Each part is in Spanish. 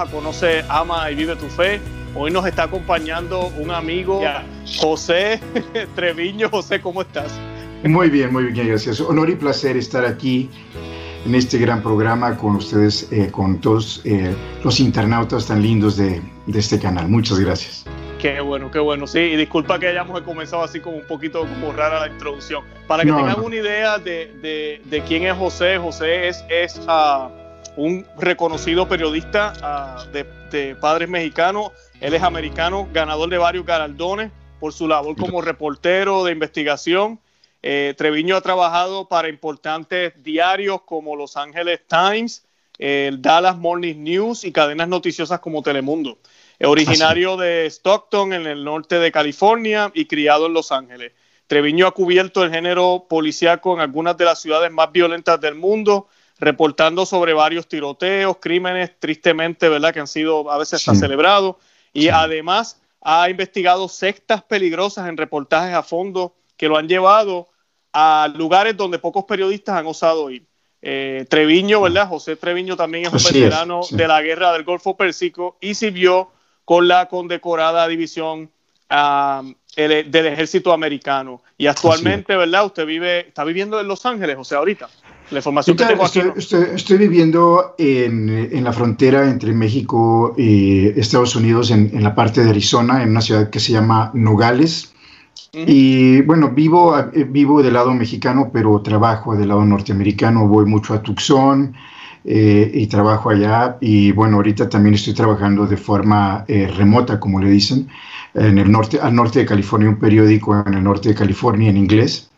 a Conoce, Ama y Vive tu Fe. Hoy nos está acompañando un amigo, José Treviño. José, ¿cómo estás? Muy bien, muy bien, gracias. Honor y placer estar aquí en este gran programa con ustedes, eh, con todos eh, los internautas tan lindos de, de, este canal. Muchas gracias. Qué bueno, qué bueno. Sí, y disculpa que hayamos comenzado así como un poquito como rara la introducción. Para que tengan una idea de, de, de, quién es José, José es, es uh, un reconocido periodista uh, de, padres mexicanos. Él es americano, ganador de varios galardones por su labor como reportero de investigación eh, Treviño ha trabajado para importantes diarios como Los Angeles Times, el Dallas Morning News y cadenas noticiosas como Telemundo. Originario de Stockton, en el norte de California, y criado en Los Ángeles. Treviño ha cubierto el género policíaco en algunas de las ciudades más violentas del mundo, reportando sobre varios tiroteos, crímenes, tristemente, ¿verdad?, que han sido a veces sí. celebrados. Y sí. además ha investigado sectas peligrosas en reportajes a fondo que lo han llevado a lugares donde pocos periodistas han osado ir. Eh, Treviño, ¿verdad? José Treviño también es un veterano es, sí. de la guerra del Golfo Pérsico y sirvió con la condecorada división um, el, del ejército americano. Y actualmente, ¿verdad? Usted vive, está viviendo en Los Ángeles, o sea, ahorita. La información que tengo estoy, aquí. ¿no? estoy, estoy, viviendo en, en, la frontera entre México y Estados Unidos, en, en, la parte de Arizona, en una ciudad que se llama Nogales. Y bueno, vivo, eh, vivo del lado mexicano, pero trabajo del lado norteamericano. Voy mucho a Tucson eh, y trabajo allá. Y bueno, ahorita también estoy trabajando de forma eh, remota, como le dicen, en el norte, al norte de California, un periódico en el norte de California en inglés.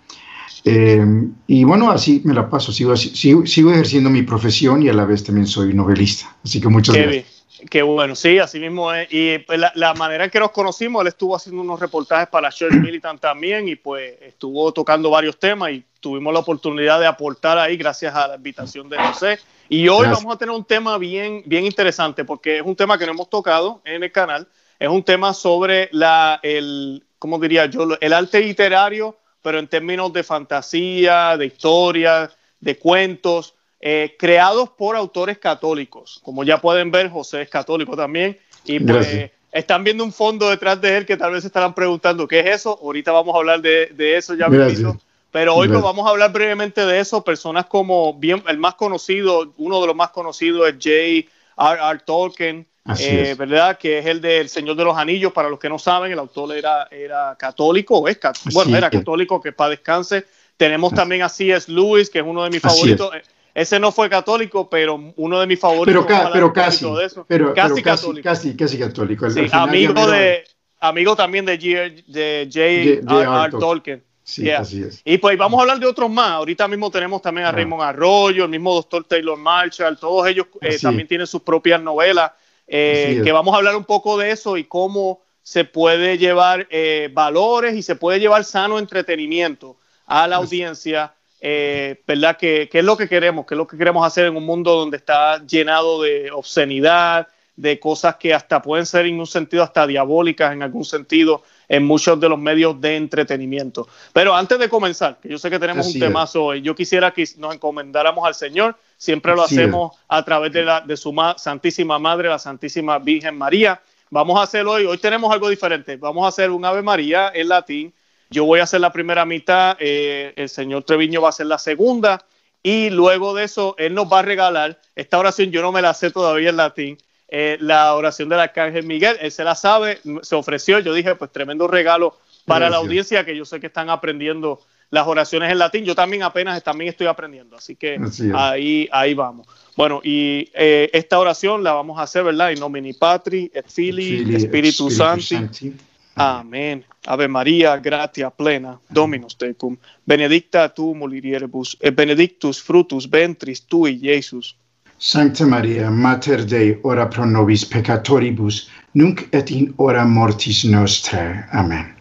Eh, y bueno, así me la paso. Sigo, sigo, sigo, ejerciendo mi profesión y a la vez también soy novelista. Así que muchas Qué gracias. Bien. Qué bueno, sí, así mismo es. Y pues, la, la, manera en que nos conocimos, él estuvo haciendo unos reportajes para Church Militant también y pues estuvo tocando varios temas y tuvimos la oportunidad de aportar ahí gracias a la invitación de José. Y hoy gracias. vamos a tener un tema bien, bien interesante porque es un tema que no hemos tocado en el canal. Es un tema sobre la, el, ¿cómo diría yo? El arte literario, pero en términos de fantasía, de historia, de cuentos eh, creados por autores católicos. Como ya pueden ver, José es católico también. Y pues están viendo un fondo detrás de él que tal vez estarán preguntando qué es eso. Ahorita vamos a hablar de, de eso ya mismo. Pero hoy pues, vamos a hablar brevemente de eso. Personas como, bien, el más conocido, uno de los más conocidos es J.R.R. Tolkien, eh, ¿verdad? Que es el del Señor de los Anillos. Para los que no saben, el autor era, era católico, o es bueno, era católico, que para descanse. Tenemos también a C.S. Lewis, que es uno de mis favoritos. Ese no fue católico, pero uno de mis favoritos. Pero, ca pero casi, de eso. Pero, casi, pero católico. Casi, casi católico. Sí, amigo, de, amigo también de, G, de J.R.R. Tolkien. Sí, yeah. así es. Y pues vamos a hablar de otros más. Ahorita mismo tenemos también a ah. Raymond Arroyo, el mismo doctor Taylor Marshall, todos ellos eh, también tienen sus propias novelas, eh, que vamos a hablar un poco de eso y cómo se puede llevar eh, valores y se puede llevar sano entretenimiento a la audiencia eh, ¿verdad? ¿Qué, ¿Qué, es lo que queremos? ¿Qué es lo que queremos hacer en un mundo donde está llenado de obscenidad, de cosas que hasta pueden ser en un sentido hasta diabólicas, en algún sentido, en muchos de los medios de entretenimiento? Pero antes de comenzar, que yo sé que tenemos Así un temazo hoy, yo quisiera que nos encomendáramos al Señor, siempre lo hacemos a través de, la, de su ma Santísima Madre, la Santísima Virgen María. Vamos a hacer hoy, hoy tenemos algo diferente, vamos a hacer un Ave María en latín, yo voy a hacer la primera mitad, eh, el señor Treviño va a hacer la segunda y luego de eso él nos va a regalar esta oración, yo no me la sé todavía en latín, eh, la oración del Arcángel Miguel, él se la sabe, se ofreció, yo dije, pues tremendo regalo para Gracias. la audiencia que yo sé que están aprendiendo las oraciones en latín, yo también apenas también estoy aprendiendo, así que así ahí, ahí vamos. Bueno, y eh, esta oración la vamos a hacer, ¿verdad? In nomini Patri, et Filii, et Filii Spiritu Santi. Santi. Amén. Ave María, gratia plena, Dominus tecum, benedicta tu mulieribus, et benedictus frutus ventris tui, Iesus. Sancta Maria, Mater Dei, ora pro nobis peccatoribus, nunc et in hora mortis nostrae. Amén.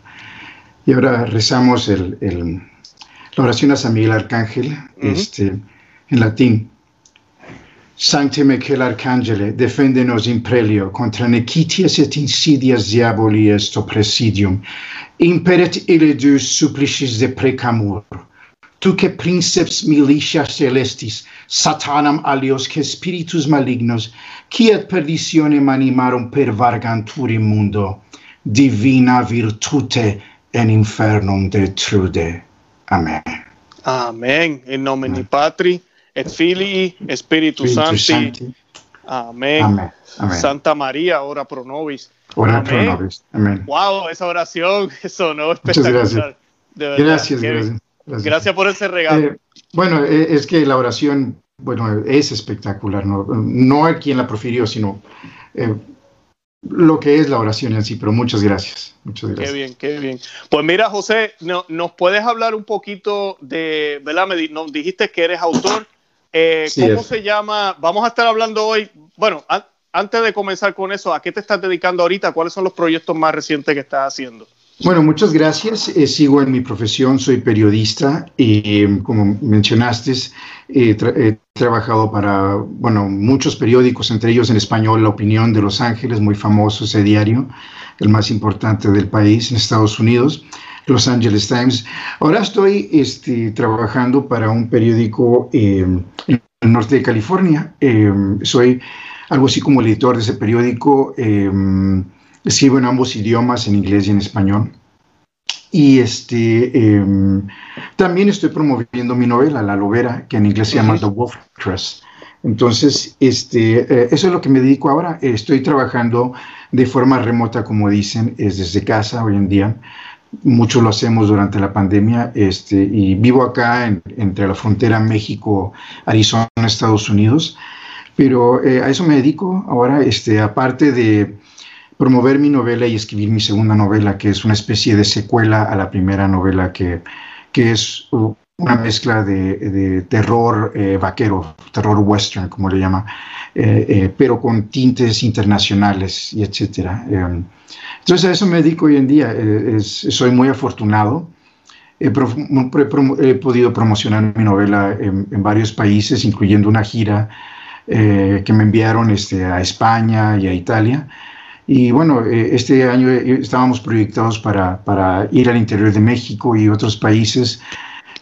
Y ahora rezamos el, el, la oración a San Miguel Arcángel, uh -huh. este, en latín. Sancte Michael Arcangele, defendenos in prelio contra nequitias et insidias diaboli est oppresidium. Imperet ile Deus supplicis de precamur. Tu que princeps militia celestis, satanam alios que spiritus malignos, quiet perditionem animarum per varganturim mundo, divina virtute en infernum detrude. Amen. Amen. In nomine Patri, et Filii, Spiritus Sancti. Amén. Santa María, ora pro nobis. Ora pro nobis. Amén. Wow, esa oración sonó espectacular. Gracias. gracias, gracias, por ese regalo. Eh, bueno, eh, es que la oración, bueno, es espectacular, no, no a quien la profirió, sino eh, lo que es la oración en sí, pero muchas gracias. Muchas gracias. Qué bien, qué bien. Pues mira, José, no, ¿nos puedes hablar un poquito de, ¿verdad? Me nos dijiste que eres autor. Eh, ¿Cómo se llama? Vamos a estar hablando hoy, bueno, antes de comenzar con eso, ¿a qué te estás dedicando ahorita? ¿Cuáles son los proyectos más recientes que estás haciendo? Bueno, muchas gracias. Eh, sigo en mi profesión, soy periodista y como mencionaste, he trabajado para, bueno, muchos periódicos, entre ellos en español La Opinión de Los Ángeles, muy famoso ese diario, el más importante del país en Estados Unidos, Los Angeles Times. Ahora estoy este, trabajando para un periódico eh, en el norte de California. Eh, soy algo así como editor de ese periódico. Escribo en ambos idiomas, en inglés y en español. Y este, em, también estoy promoviendo mi novela, La Lobera, que en inglés se llama The Wolf Trust. Entonces, este, eh, eso es lo que me dedico ahora. Estoy trabajando de forma remota, como dicen, es desde casa hoy en día. Mucho lo hacemos durante la pandemia este, y vivo acá entre la frontera México, Arizona, Estados Unidos. Pero eh, a eso me dedico ahora, este, aparte de promover mi novela y escribir mi segunda novela, que es una especie de secuela a la primera novela, que, que es una mezcla de, terror eh, vaquero, terror western, como le llama, eh, eh, pero con tintes internacionales y etcétera. entonces a eso me dedico hoy en día. soy muy afortunado. He, podido promocionar mi novela en, en, varios países, incluyendo una gira que me enviaron este, a España y a Italia. Y bueno, eh, este año eh, estábamos proyectados para, para, ir al interior de México y otros países,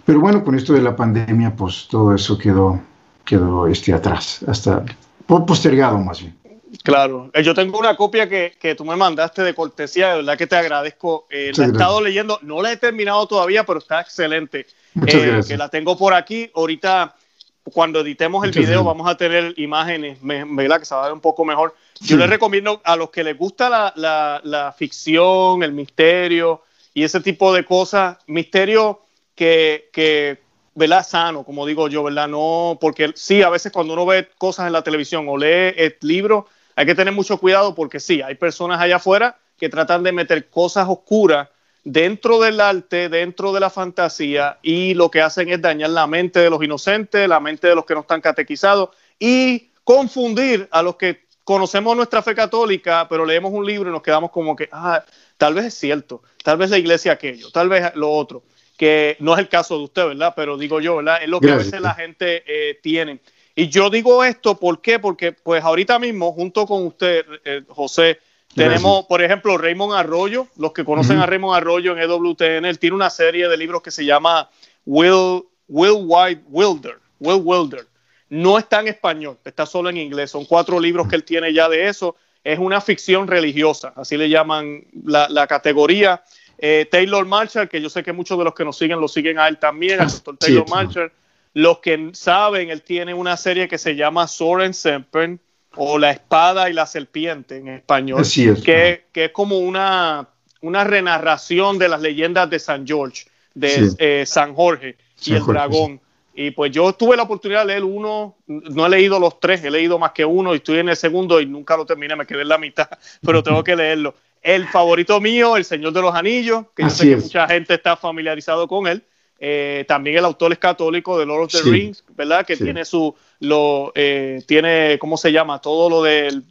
pero bueno, con esto de la pandemia, pues todo eso quedó, quedó este, atrás, hasta postergado más bien. Claro, eh, yo tengo una copia que, que, tú me mandaste de cortesía, de verdad que te agradezco. la he estado leyendo, no la he terminado todavía, pero está excelente. Muchas gracias. Que la tengo por aquí. Ahorita, cuando editemos el video, vamos a tener imágenes, ¿verdad? Que se va a ver un poco mejor. Yo les recomiendo a los que les gusta la, la, ficción, el misterio y ese tipo de cosas, misterio que, que, ¿verdad? Sano, como digo yo, ¿verdad? No, porque sí, a veces cuando uno ve cosas en la televisión o lee el libro, hay que tener mucho cuidado porque sí, hay personas allá afuera que tratan de meter cosas oscuras dentro del arte, dentro de la fantasía, y lo que hacen es dañar la mente de los inocentes, la mente de los que no están catequizados y confundir a los que conocemos nuestra fe católica, pero leemos un libro y nos quedamos como que, ah, tal vez es cierto, tal vez la iglesia aquello, tal vez lo otro, que no es el caso de usted, ¿verdad? Pero digo yo, ¿verdad? Es lo que a veces la gente eh, tiene. Y yo digo esto, ¿por qué? Porque pues ahorita mismo, junto con usted, eh, José, tenemos, por ejemplo, Raymond Arroyo, los que conocen a Raymond Arroyo en EWTN, él tiene una serie de libros que se llama Will, Will White Wilder, Will Wilder no está en español, está solo en inglés. Son cuatro libros que él tiene ya de eso. Es una ficción religiosa, así le llaman la, categoría. Eh, Taylor Marshall, que yo sé que muchos de los que nos siguen lo siguen a él también, el doctor Taylor Marshall. Los que saben, él tiene una serie que se llama Soren Semper o La Espada y la Serpiente en español, que, que, es como una, una renarración de las leyendas de San George, de eh, San Jorge y el dragón. Y pues yo tuve la oportunidad de leer uno, no he leído los tres, he leído más que uno y estoy en el segundo y nunca lo terminé, me quedé en la mitad, pero tengo que leerlo. El favorito mío, El Señor de los Anillos, que yo sé que mucha gente está familiarizado con él. Eh, también el autor es católico de Lord of the Rings, ¿verdad? Que tiene su, lo, eh, tiene, ¿cómo se llama? Todo lo del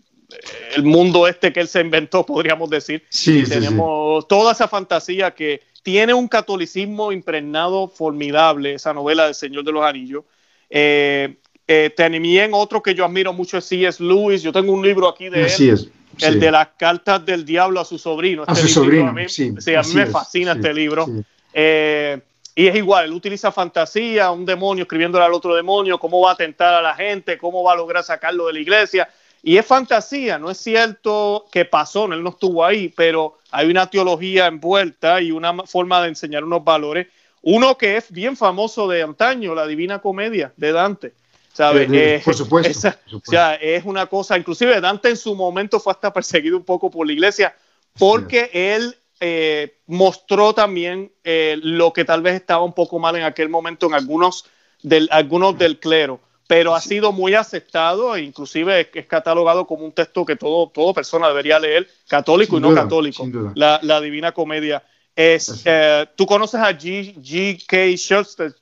el mundo este que él se inventó, podríamos decir. Sí, tenemos toda esa fantasía que tiene un catolicismo impregnado formidable, esa novela del Señor de los Anillos. Eh, eh, también otro que yo admiro mucho es C.S. Lewis. Yo tengo un libro aquí de él, el de las cartas del diablo a su sobrino. a este su sobrino, a mí, sí, a mí me fascina este libro. Eh, y es igual, él utiliza fantasía, un demonio escribiéndole al otro demonio, cómo va a tentar a la gente, cómo va a lograr sacarlo de la iglesia. Y es fantasía, no es cierto que pasó, él no estuvo ahí, pero hay una teología envuelta y una forma de enseñar unos valores. Uno que es bien famoso de antaño, la Divina Comedia de Dante. ¿sabes? Eh, eh, por, supuesto, O sea, es una cosa, inclusive Dante en su momento fue hasta perseguido un poco por la iglesia porque él eh, mostró también lo que tal vez estaba un poco mal en aquel momento en algunos del, algunos del clero pero ha sido muy aceptado e inclusive es, catalogado como un texto que todo, todo persona debería leer, católico y no católico, la, la, Divina Comedia. Es, eh, ¿Tú conoces a G.K.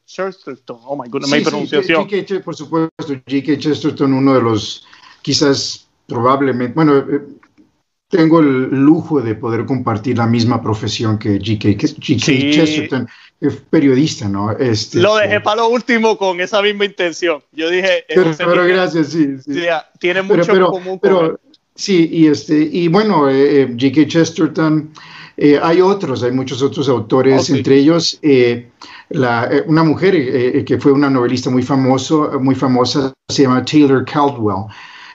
Chesterton? Oh my goodness, mi pronunciación. por supuesto, G.K. Chesterton, uno de los quizás probablemente, bueno, eh, tengo el lujo de poder compartir la misma profesión que G.K. Chesterton periodista, ¿no? Este, lo dejé para lo último con esa misma intención. Yo dije... Pero, gracias, sí. sí. tiene mucho en común pero, Sí, y, este, y bueno, eh, eh J.K. Chesterton, eh, hay otros, hay muchos otros autores, entre ellos eh, la, una mujer que fue una novelista muy, famoso, muy famosa, se llama Taylor Caldwell.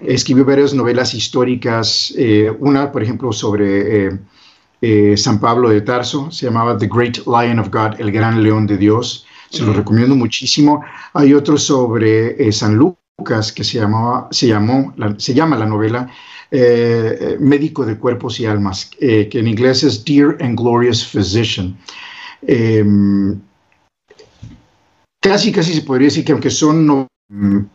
Escribió varias novelas históricas, una, por ejemplo, sobre eh, San Pablo de Tarso, se llamaba The Great Lion of God, el gran león de Dios, se lo recomiendo muchísimo. Hay otro sobre eh, San Lucas que se, llamaba, se, llamó, se llama la novela eh, Médico de Cuerpos y Almas, que en inglés es Dear and Glorious Physician. Em, casi, casi se podría decir que aunque son no,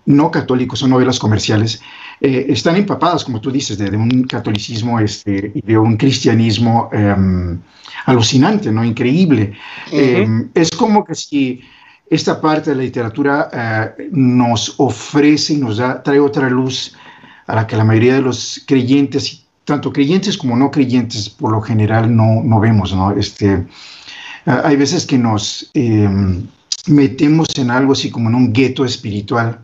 no católicos, son novelas comerciales, eh, están empapadas, como tú dices, de, un catolicismo este, y de un cristianismo em, alucinante, ¿no? Increíble. Em, es como que si esta parte de la literatura eh, nos ofrece y nos da, trae otra luz a la que la mayoría de los creyentes, tanto creyentes como no creyentes, por lo general no, no vemos, ¿no? Este, hay veces que nos em, metemos en algo así como en un gueto espiritual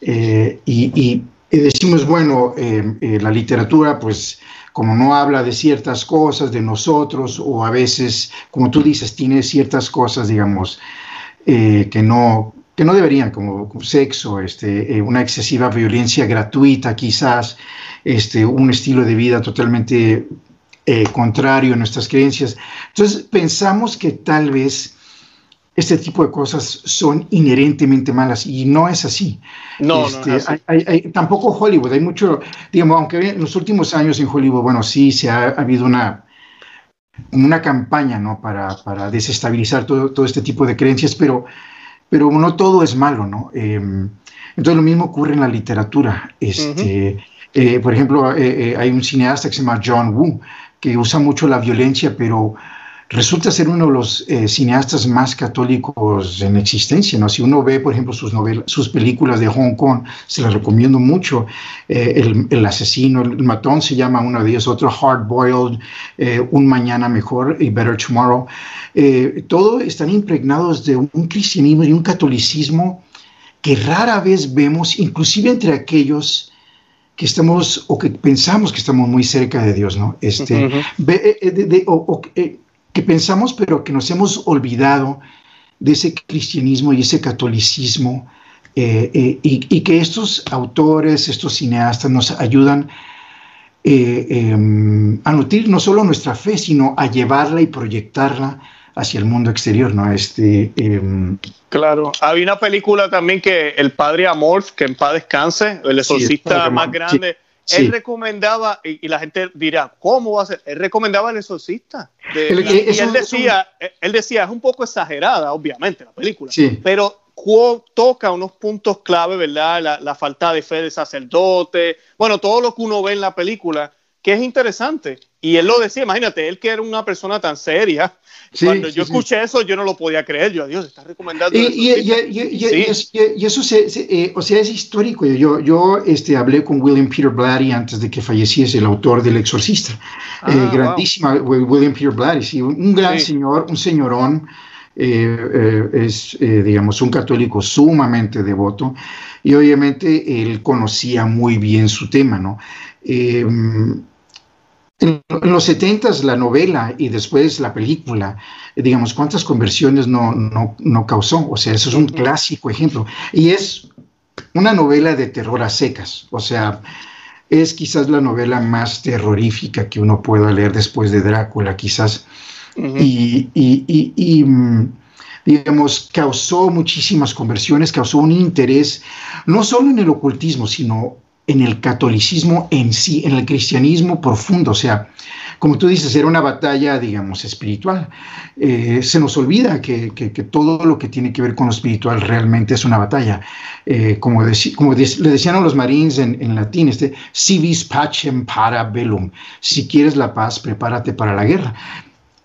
eh, y, y decimos, bueno, eh, eh, la literatura, pues como no habla de ciertas cosas de nosotros, o a veces, como tú dices, tiene ciertas cosas, digamos, eh, que, no, que no deberían, como, sexo, este, una excesiva violencia gratuita quizás, este, un estilo de vida totalmente contrario a nuestras creencias. Entonces pensamos que tal vez este tipo de cosas son inherentemente malas y no es así. No, no este, tampoco Hollywood, hay mucho, digamos, aunque en los últimos años en Hollywood, bueno, sí se ha, habido una, una campaña, ¿no? Para, para desestabilizar todo, todo, este tipo de creencias, pero, pero no todo es malo, ¿no? Em, entonces lo mismo ocurre en la literatura. Este, eh, por ejemplo, eh, eh, hay un cineasta que se llama John Woo, que usa mucho la violencia, pero resulta ser uno de los eh, cineastas más católicos en existencia. ¿no? Si uno ve, por ejemplo, sus, novelas, sus películas de Hong Kong, se las recomiendo mucho. Eh, el, asesino, el matón se llama uno de ellos, otro Hard Boiled, eh, Un Mañana Mejor y Better Tomorrow. todo están impregnados de un cristianismo y un catolicismo que rara vez vemos, inclusive entre aquellos que estamos o que pensamos que estamos muy cerca de Dios, ¿no? Este, que pensamos, pero que nos hemos olvidado de ese cristianismo y ese catolicismo, eh, eh, y, que estos autores, estos cineastas nos ayudan eh, em, a nutrir no solo nuestra fe, sino a llevarla y proyectarla hacia el mundo exterior, ¿no? Este, em, claro, había una película también que El Padre Amor, que en paz descanse, el exorcista más grande. Él recomendaba, y, la gente dirá, ¿cómo va a ser? Él recomendaba El Exorcista. y él decía, él decía, es un poco exagerada, obviamente, la película, pero toca unos puntos clave, ¿verdad? La, la, falta de fe de sacerdote, bueno, todo lo que uno ve en la película, que es interesante. Y él lo decía, imagínate, él que era una persona tan seria, cuando yo escuché eso, yo no lo podía creer. Yo, Dios, está recomendando. Y, eso, se, o sea, es histórico. Yo, yo este, hablé con William Peter Blatty antes de que falleciese, el autor del Exorcista. Ah, eh, grandísima, William Peter Blatty, un gran señor, un señorón. Eh, eh, es, digamos, un católico sumamente devoto y obviamente él conocía muy bien su tema, ¿no? En, los 70 la novela y después la película digamos, cuántas conversiones no, no, causó. O sea, eso es un clásico ejemplo. Y es una novela de terror a secas. O sea, es quizás la novela más terrorífica que uno pueda leer después de Drácula, quizás. y, y, y, mm, digamos, causó muchísimas conversiones, causó un interés no solo en el ocultismo, sino en el catolicismo en sí, en el cristianismo profundo. O sea, como tú dices, era una batalla, digamos, espiritual. Eh, se nos olvida que, todo lo que tiene que ver con lo espiritual realmente es una batalla. Eh, como, como le decían a los marines en, latín, este, civis pacem para bellum. Si quieres la paz, prepárate para la guerra.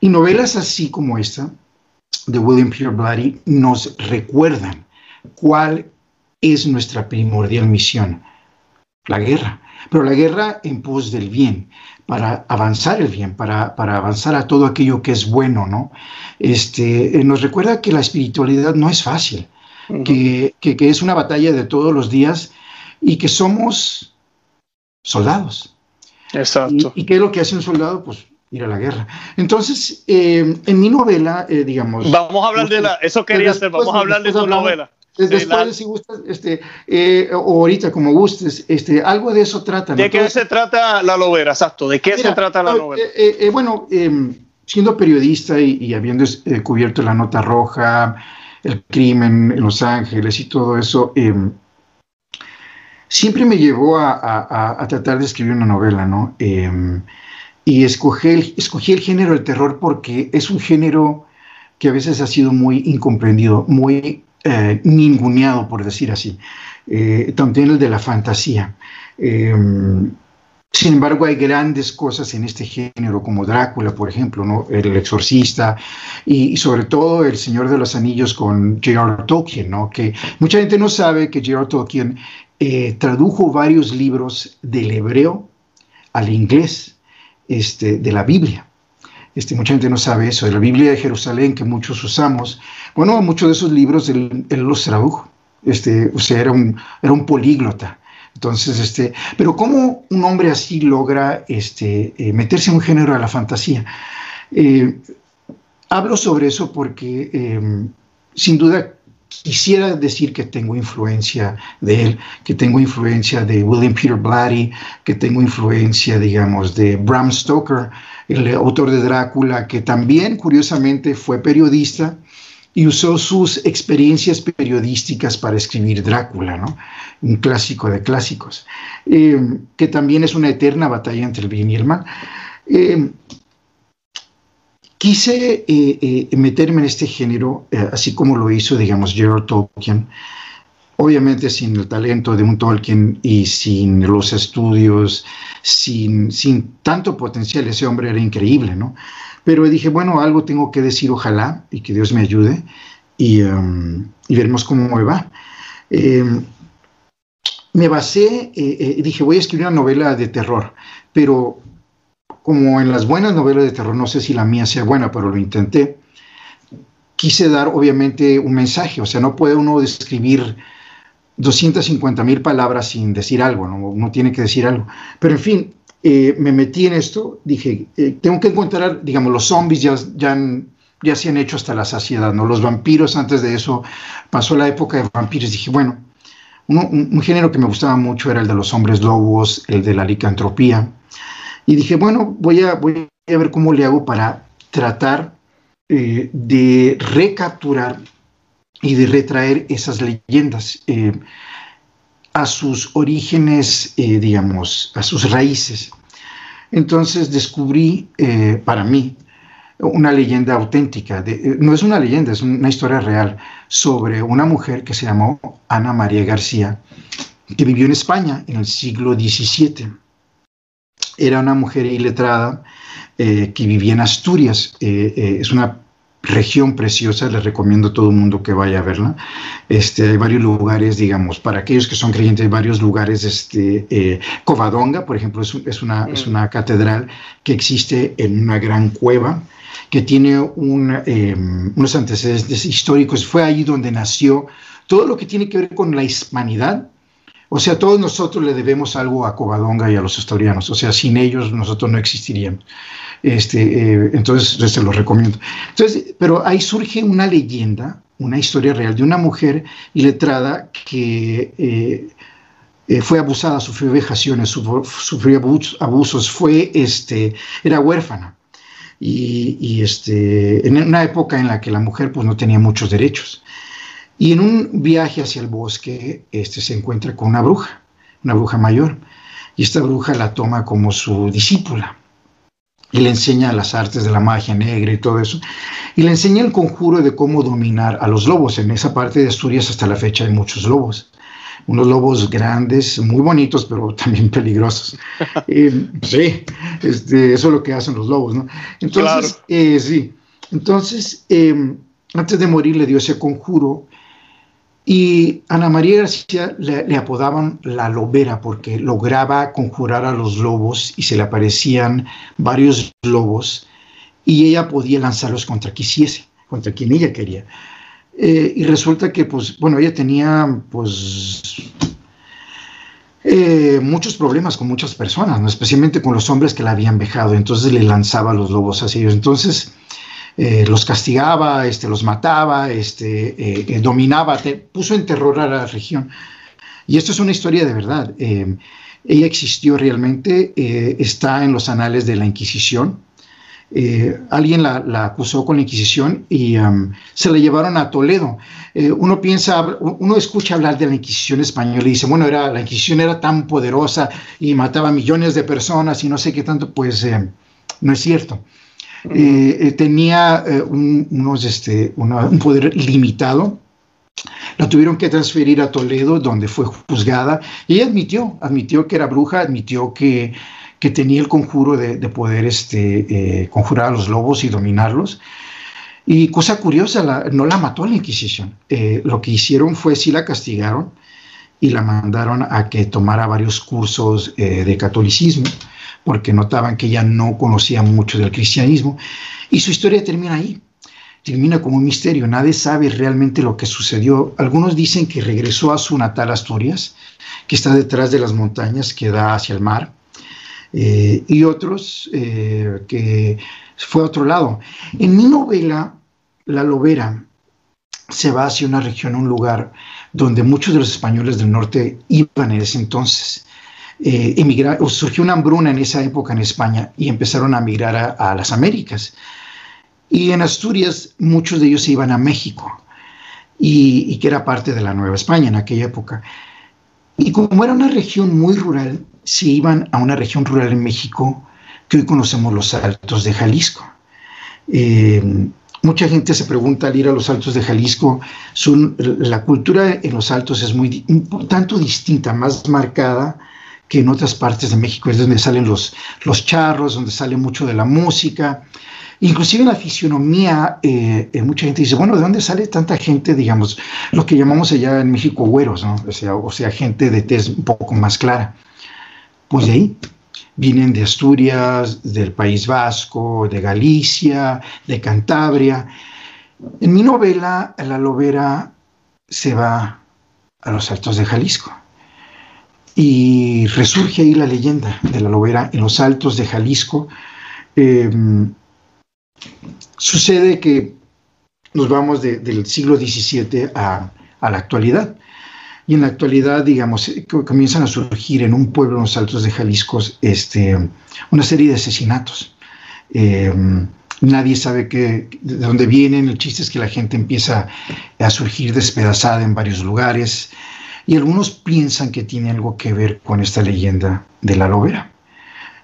Y novelas así como esta, de William Peter Blatty, nos recuerdan cuál es nuestra primordial misión la guerra, pero la guerra en pos del bien, para avanzar el bien, para, para avanzar a todo aquello que es bueno, ¿no? Este, eh, nos recuerda que la espiritualidad no es fácil, que, que, es una batalla de todos los días y que somos soldados. Exacto. ¿Y, qué es lo que hace un soldado? Pues ir a la guerra. Entonces, eh, en mi novela, eh, digamos... Vamos a hablar de la... Eso quería hacer, vamos a hablar de tu novela. Después, si gustas, este, eh, o ahorita como gustes, este, algo de eso trata. ¿De qué se trata la novela? Exacto, ¿de qué se trata la novela? Eh, eh, bueno, em, siendo periodista y, habiendo cubierto la nota roja, el crimen en Los Ángeles y todo eso, em, siempre me llevó a, tratar de escribir una novela, ¿no? Em, y escogí el, escogí el género del terror porque es un género que a veces ha sido muy incomprendido, muy eh, ninguneado, por decir así, eh, también el de la fantasía. Em, sin embargo, hay grandes cosas en este género, como Drácula, por ejemplo, ¿no? El Exorcista, y, sobre todo El Señor de los Anillos con J.R. Tolkien, ¿no? que mucha gente no sabe que J.R. Tolkien eh, tradujo varios libros del hebreo al inglés este, de la Biblia. Este, mucha gente no sabe eso, de la Biblia de Jerusalén que muchos usamos. Bueno, muchos de esos libros él, los tradujo. Este, o sea, era un, era un políglota. Entonces, este, pero ¿cómo un hombre así logra este, eh, meterse en un género de la fantasía? Eh, hablo sobre eso porque, em, sin duda, quisiera decir que tengo influencia de él, que tengo influencia de William Peter Blatty, que tengo influencia, digamos, de Bram Stoker, el autor de Drácula, que también, curiosamente, fue periodista y usó sus experiencias periodísticas para escribir Drácula, ¿no? un clásico de clásicos, eh, que también es una eterna batalla entre el bien y el mal. Eh, quise eh, meterme en este género, así como lo hizo, digamos, Gerald Tolkien, obviamente sin el talento de un Tolkien y sin los estudios, sin, sin tanto potencial, ese hombre era increíble, ¿no? Pero dije, bueno, algo tengo que decir, ojalá, y que Dios me ayude, y, um, veremos cómo me va. Em, me basé, eh, eh, dije, voy a escribir una novela de terror, pero como en las buenas novelas de terror, no sé si la mía sea buena, pero lo intenté, quise dar obviamente un mensaje, o sea, no puede uno describir 250 mil palabras sin decir algo, ¿no? uno tiene que decir algo. Pero en fin, eh, me metí en esto, dije, eh, tengo que encontrar, digamos, los zombies ya, ya, ya se han hecho hasta la saciedad, ¿no? Los vampiros, antes de eso, pasó la época de vampiros, dije, bueno, un, género que me gustaba mucho era el de los hombres lobos, el de la licantropía, y dije, bueno, voy a, voy a ver cómo le hago para tratar eh, de recapturar y de retraer esas leyendas eh, a sus orígenes, eh, digamos, a sus raíces. Entonces descubrí para mí una leyenda auténtica, no es una leyenda, es una historia real sobre una mujer que se llamó Ana María García, que vivió en España en el siglo XVII. Era una mujer iletrada que vivía en Asturias. es una región preciosa, les recomiendo a todo el mundo que vaya a verla. Este, hay varios lugares, digamos, para aquellos que son creyentes, hay varios lugares, este, eh, Covadonga, por ejemplo, es, una, es mm. una catedral que existe en una gran cueva que tiene em, unos antecedentes históricos. Fue ahí donde nació todo lo que tiene que ver con la hispanidad, o sea, todos nosotros le debemos algo a Covadonga y a los historianos. O sea, sin ellos nosotros no existiríamos. Este, eh, entonces, se los recomiendo. Entonces, pero ahí surge una leyenda, una historia real de una mujer iletrada que eh, eh, fue abusada, sufrió vejaciones, sufrió, abusos, fue, este, era huérfana. Y, y, este, en una época en la que la mujer pues, no tenía muchos derechos. Y en un viaje hacia el bosque este, se encuentra con una bruja, una bruja mayor. Y esta bruja la toma como su discípula. Y le enseña las artes de la magia negra y todo eso. Y le enseña el conjuro de cómo dominar a los lobos. En esa parte de Asturias hasta la fecha hay muchos lobos. Unos lobos grandes, muy bonitos, pero también peligrosos. Eh, sí, este, eso es lo que hacen los lobos, ¿no? Entonces, eh, sí. Entonces, eh, antes de morir le dio ese conjuro y Ana María García le, apodaban la lobera porque lograba conjurar a los lobos y se le aparecían varios lobos y ella podía lanzarlos contra quisiese, contra quien ella quería. Eh, y resulta que, pues, bueno, ella tenía, pues, eh, muchos problemas con muchas personas, especialmente con los hombres que la habían vejado, entonces le lanzaba los lobos hacia ellos. Entonces, eh, los castigaba, este, los mataba, este, eh, eh, dominaba, puso en terror a la región. Y esto es una historia de verdad. ella existió realmente, está en los anales de la Inquisición. alguien la, acusó con la Inquisición y um, se la llevaron a Toledo. uno piensa, uno escucha hablar de la Inquisición española y dice, bueno, era, la Inquisición era tan poderosa y mataba millones de personas y no sé qué tanto, pues no es cierto. Eh, eh, tenía eh, un, unos, este, un poder limitado. La tuvieron que transferir a Toledo, donde fue juzgada, y ella admitió, admitió que era bruja, admitió que, que tenía el conjuro de, de poder este, conjurar a los lobos y dominarlos. Y cosa curiosa, no la mató la Inquisición. lo que hicieron fue, sí la castigaron y la mandaron a que tomara varios cursos de catolicismo porque notaban que ella no conocía mucho del cristianismo. Y su historia termina ahí, termina como un misterio, nadie sabe realmente lo que sucedió. Algunos dicen que regresó a su natal Asturias, que está detrás de las montañas que da hacia el mar, eh, y otros eh, que fue a otro lado. En mi novela, La Lobera, se va hacia una región, un lugar donde muchos de los españoles del norte iban en ese entonces eh, emigrar, surgió una hambruna en esa época en España y empezaron a migrar a, las Américas. Y en Asturias muchos de ellos se iban a México y, que era parte de la Nueva España en aquella época. Y como era una región muy rural, se iban a una región rural en México que hoy conocemos los Altos de Jalisco. Eh, mucha gente se pregunta al ir a los Altos de Jalisco, son, la cultura en los Altos es muy un tanto distinta, más marcada que en otras partes de México es donde salen los, los charros, donde sale mucho de la música. Inclusive en la fisionomía, eh, eh, mucha gente dice, bueno, ¿de dónde sale tanta gente, digamos, lo que llamamos allá en México güeros, o, sea, o sea, gente de tez un poco más clara? Pues de ahí, vienen de Asturias, del País Vasco, de Galicia, de Cantabria. En mi novela, La Lobera se va a los Altos de Jalisco. Y resurge ahí la leyenda de la lobera en los altos de Jalisco. Em, sucede que nos vamos del siglo XVII a, la actualidad. Y en la actualidad, digamos, eh, comienzan a surgir en un pueblo en los altos de Jalisco este, una serie de asesinatos. Em, nadie sabe de dónde vienen. El chiste es que la gente empieza a surgir despedazada en varios lugares y algunos piensan que tiene algo que ver con esta leyenda de la lobera,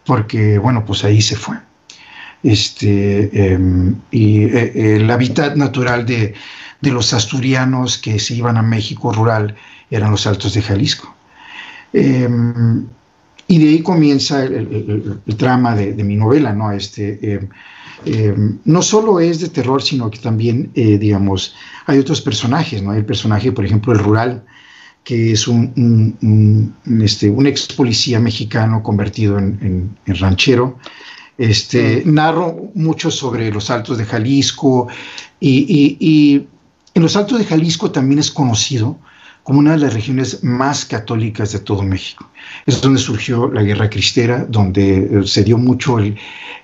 porque bueno, pues ahí se fue. Este, em, y eh, el hábitat natural de, los asturianos que se iban a México rural eran los altos de Jalisco. Em, y de ahí comienza el, trama de, mi novela, ¿no? Este, em, no solo es de terror, sino que también, eh, digamos, hay otros personajes, ¿no? El personaje, por ejemplo, el rural, que es un, este, un ex policía mexicano convertido en, ranchero. Este, narro mucho sobre los altos de Jalisco y, en los altos de Jalisco también es conocido como una de las regiones más católicas de todo México. Es donde surgió la guerra cristera, donde eh, se dio mucho el,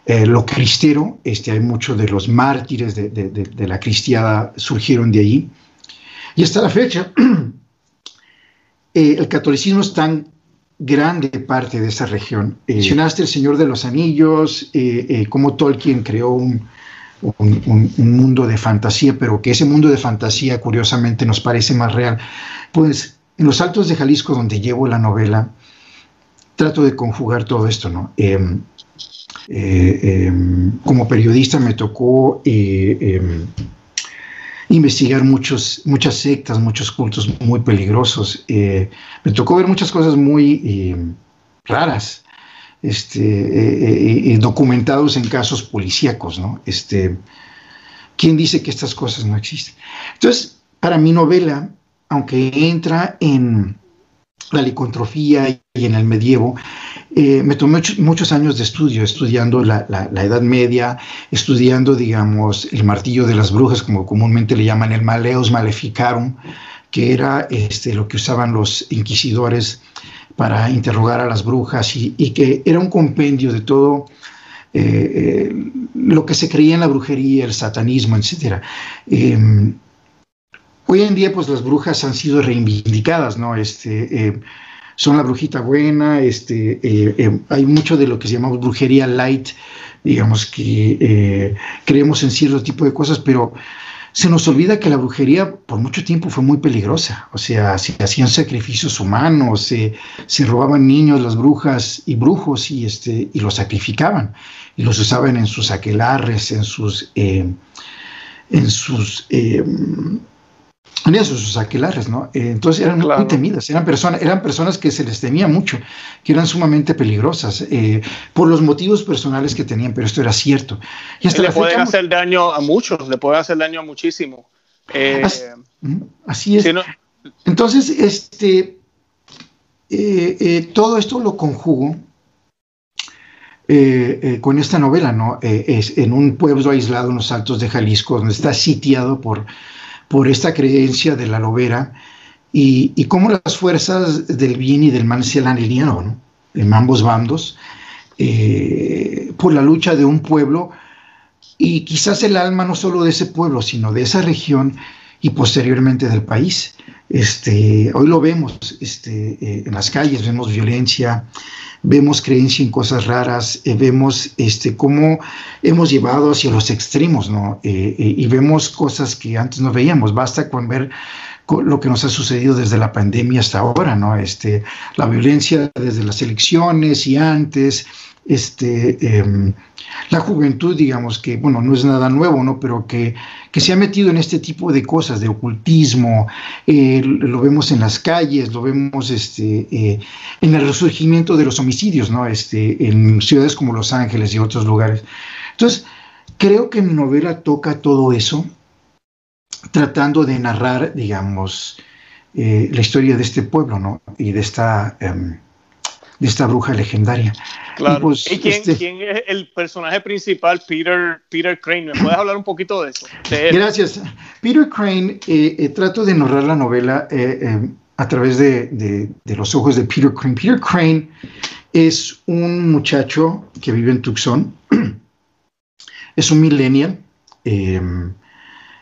eh, lo cristero, este, hay muchos de los mártires de, de, la cristiada surgieron de allí. Y hasta la fecha, eh, el catolicismo es tan grande parte de esa región. mencionaste El Señor de los Anillos, como Tolkien creó un, un, mundo de fantasía, pero que ese mundo de fantasía curiosamente nos parece más real. Pues en los Altos de Jalisco, donde llevo la novela, trato de conjugar todo esto, ¿no? Em, eh, em, como periodista me tocó eh, em, investigar muchos, muchas sectas, muchos cultos muy peligrosos. Eh, me tocó ver muchas cosas muy raras este, eh, eh, documentados en casos policíacos, ¿no? Este, ¿Quién dice que estas cosas no existen? Entonces, para mi novela, aunque entra en la licontrofía y en el medievo, eh, me tomé muchos años de estudio, estudiando la, Edad Media, estudiando, digamos, el martillo de las brujas, como comúnmente le llaman el Maleus Maleficarum, que era este, lo que usaban los inquisidores para interrogar a las brujas y, que era un compendio de todo eh, eh, lo que se creía en la brujería, el satanismo, etc. Em, hoy en día, pues las brujas han sido reivindicadas, ¿no? Este, son la brujita buena, este, em, hay mucho de lo que se llama brujería light, digamos que creemos en cierto tipo de cosas, pero se nos olvida que la brujería por mucho tiempo fue muy peligrosa. O sea, se hacían sacrificios humanos, se, se robaban niños, las brujas y brujos y, este, y los sacrificaban. Y los usaban en sus aquelarres, en sus, eh, en sus en esos sus aquelares, ¿no? Eh, entonces eran muy temidas, eran personas, eran personas que se les temía mucho, que eran sumamente peligrosas eh, por los motivos personales que tenían, pero esto era cierto. Y hasta le pueden hacer daño a muchos, le puede hacer daño a muchísimo. Eh, así, es. Entonces, este, todo esto lo conjugo con esta novela, ¿no? es en un pueblo aislado en los Altos de Jalisco, donde está sitiado por por esta creencia de la lobera y, cómo las fuerzas del bien y del mal se han alineado ¿no? en ambos bandos eh, por la lucha de un pueblo y quizás el alma no solo de ese pueblo, sino de esa región y posteriormente del país. Este, hoy lo vemos este, eh, en las calles, vemos violencia, vemos creencia en cosas raras, eh, vemos este, cómo hemos llevado hacia los extremos, ¿no? Eh, y vemos cosas que antes no veíamos. Basta con ver lo que nos ha sucedido desde la pandemia hasta ahora, ¿no? Este, la violencia desde las elecciones y antes, este, em, la juventud, digamos que, bueno, no es nada nuevo, ¿no? Pero que, que se ha metido en este tipo de cosas, de ocultismo, eh, lo vemos en las calles, lo vemos este, eh, en el resurgimiento de los homicidios, ¿no? Este, en ciudades como Los Ángeles y otros lugares. Entonces, creo que mi novela toca todo eso, tratando de narrar, digamos, eh, la historia de este pueblo, ¿no? Y de esta... Em, de esta bruja legendaria. Claro. ¿Y, pues, este quién, es el personaje principal, Peter, Peter Crane? ¿Me puedes hablar un poquito de eso? Gracias. Peter Crane, eh, eh, trato de narrar la novela eh, a través de, de, los ojos de Peter Crane. Peter Crane es un muchacho que vive en Tucson, es un millennial,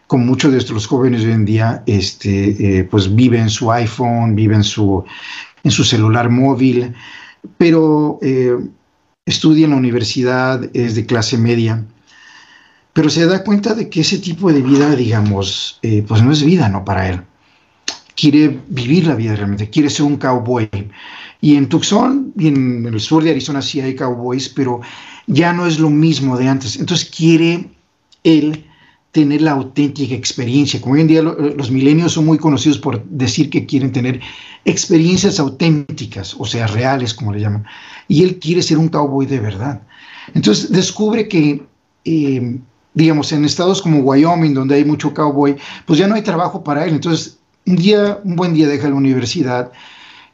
como muchos de los jóvenes hoy en día, este, pues vive en su iPhone, vive en su, en su celular móvil, pero eh, estudia en la universidad, es de clase media, pero se da cuenta de que ese tipo de vida, digamos, eh, pues no es vida, ¿no? Para él. Quiere vivir la vida realmente, quiere ser un cowboy. Y en Tucson y en el sur de Arizona sí hay cowboys, pero ya no es lo mismo de antes. Entonces quiere él tener la auténtica experiencia. Como hoy en día los milenios son muy conocidos por decir que quieren tener experiencias auténticas, o sea, reales, como le llaman. Y él quiere ser un cowboy de verdad. Entonces descubre que, eh, digamos, en estados como Wyoming, donde hay mucho cowboy, pues ya no hay trabajo para él. Entonces, un día, un buen día deja la universidad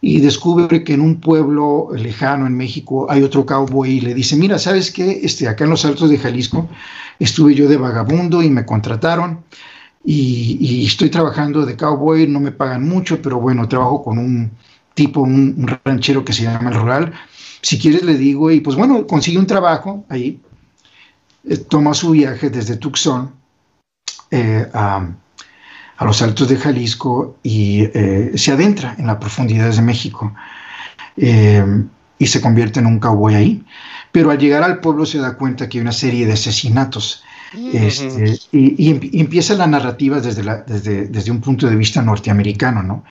y descubre que en un pueblo lejano en México hay otro cowboy y le dice, mira, ¿sabes qué? Este, acá en los Altos de Jalisco estuve yo de vagabundo y me contrataron y, estoy trabajando de cowboy, no me pagan mucho, pero bueno, trabajo con un tipo, un, ranchero que se llama el rural. Si quieres le digo, y pues bueno, consigue un trabajo ahí, eh, toma su viaje desde Tucson eh, a, los altos de Jalisco y eh, se adentra en las profundidades de México y se convierte en un cowboy ahí. Pero al llegar al pueblo se da cuenta que hay una serie de asesinatos este, y, empieza la narrativa desde, la, desde, desde, un punto de vista norteamericano, ¿no?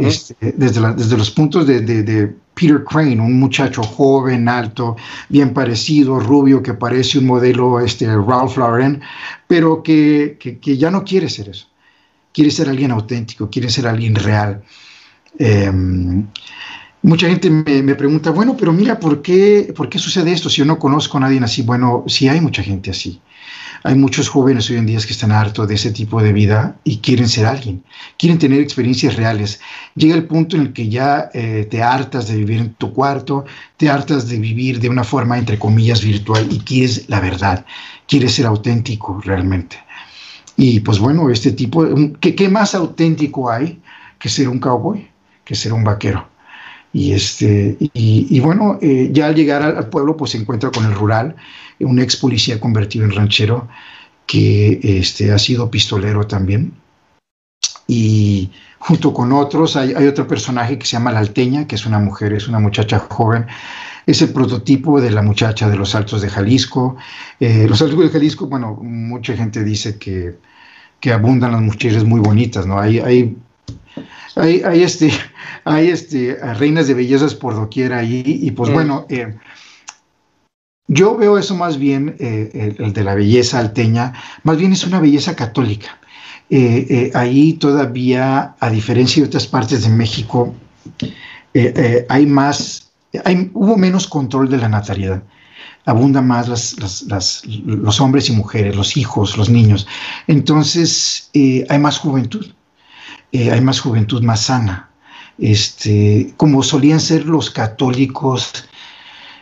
Este, desde, desde, los puntos de, de, Peter Crane, un muchacho joven, alto, bien parecido, rubio, que parece un modelo este, Ralph Lauren, pero que, que, ya no quiere ser eso. Quiere ser alguien auténtico, quiere ser alguien real. Em, mucha gente me, pregunta, bueno, pero mira, ¿por qué, ¿por qué sucede esto si yo no conozco a nadie así? Bueno, sí hay mucha gente así. Hay muchos jóvenes hoy en día que están hartos de ese tipo de vida y quieren ser alguien, quieren tener experiencias reales. Llega el punto en el que ya eh, te hartas de vivir en tu cuarto, te hartas de vivir de una forma, entre comillas, virtual y quieres la verdad, quieres ser auténtico realmente. Y pues bueno, este tipo, ¿qué, qué más auténtico hay que ser un cowboy, que ser un vaquero? Y, este, y, bueno, eh, ya al llegar al, pueblo, pues se encuentra con el rural, un ex policía convertido en ranchero, que este, ha sido pistolero también. Y junto con otros, hay, hay, otro personaje que se llama La Alteña, que es una mujer, es una muchacha joven. Es el prototipo de la muchacha de los Altos de Jalisco. Eh, los Altos de Jalisco, bueno, mucha gente dice que, que abundan las mujeres muy bonitas, ¿no? Hay, hay hay, este, hay este, reinas de bellezas por doquier ahí, y pues bueno, eh, yo veo eso más bien, eh, el, de la belleza alteña, más bien es una belleza católica. Ahí todavía, a diferencia de otras partes de México, hay más, hay, hubo menos control de la natalidad abundan más los hombres y mujeres, los hijos, los niños. Entonces hay más juventud. Eh, hay más juventud más sana. Este, como solían ser los católicos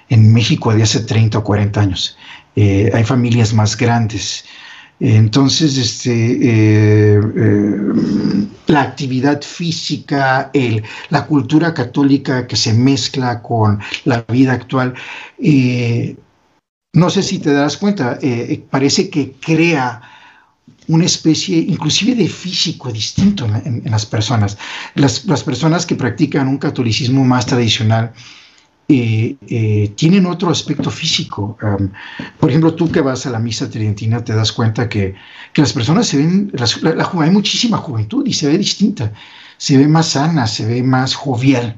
en México de hace 30 o 40 años. Eh, hay familias más grandes. Entonces, este, eh, la actividad física, el, la cultura católica que se mezcla con la vida actual, no sé si te das cuenta, parece que crea una especie inclusive de físico distinto en, las personas. Las, personas que practican un catolicismo más tradicional eh, eh, tienen otro aspecto físico. por ejemplo, tú que vas a la misa tridentina te das cuenta que, las personas se ven, la, hay muchísima juventud y se ve distinta, se ve más sana, se ve más jovial.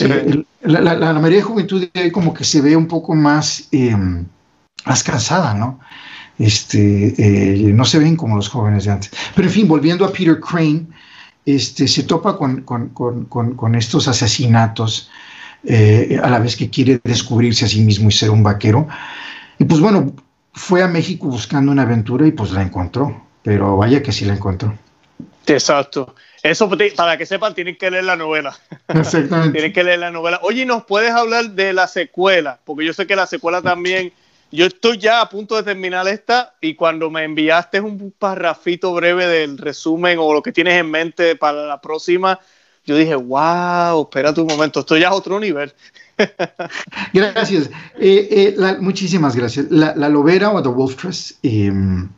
Eh, la, la, mayoría de juventud como que se ve un poco más, em, más cansada, ¿no? este, no se ven como los jóvenes de antes. Pero en fin, volviendo a Peter Crane, este, se topa con, con, con, con estos asesinatos eh, a la vez que quiere descubrirse a sí mismo y ser un vaquero. Y pues bueno, fue a México buscando una aventura y pues la encontró, pero vaya que sí la encontró. Exacto. Eso para que sepan, tienen que leer la novela. Exactamente. tienen que leer la novela. Oye, ¿nos puedes hablar de la secuela? Porque yo sé que la secuela también yo estoy ya a punto de terminar esta y cuando me enviaste un parrafito breve del resumen o lo que tienes en mente para la próxima, yo dije, wow, espérate un momento, esto ya es otro nivel. gracias. Eh, eh, muchísimas gracias. La, la, Lobera o The Wolf Trust em,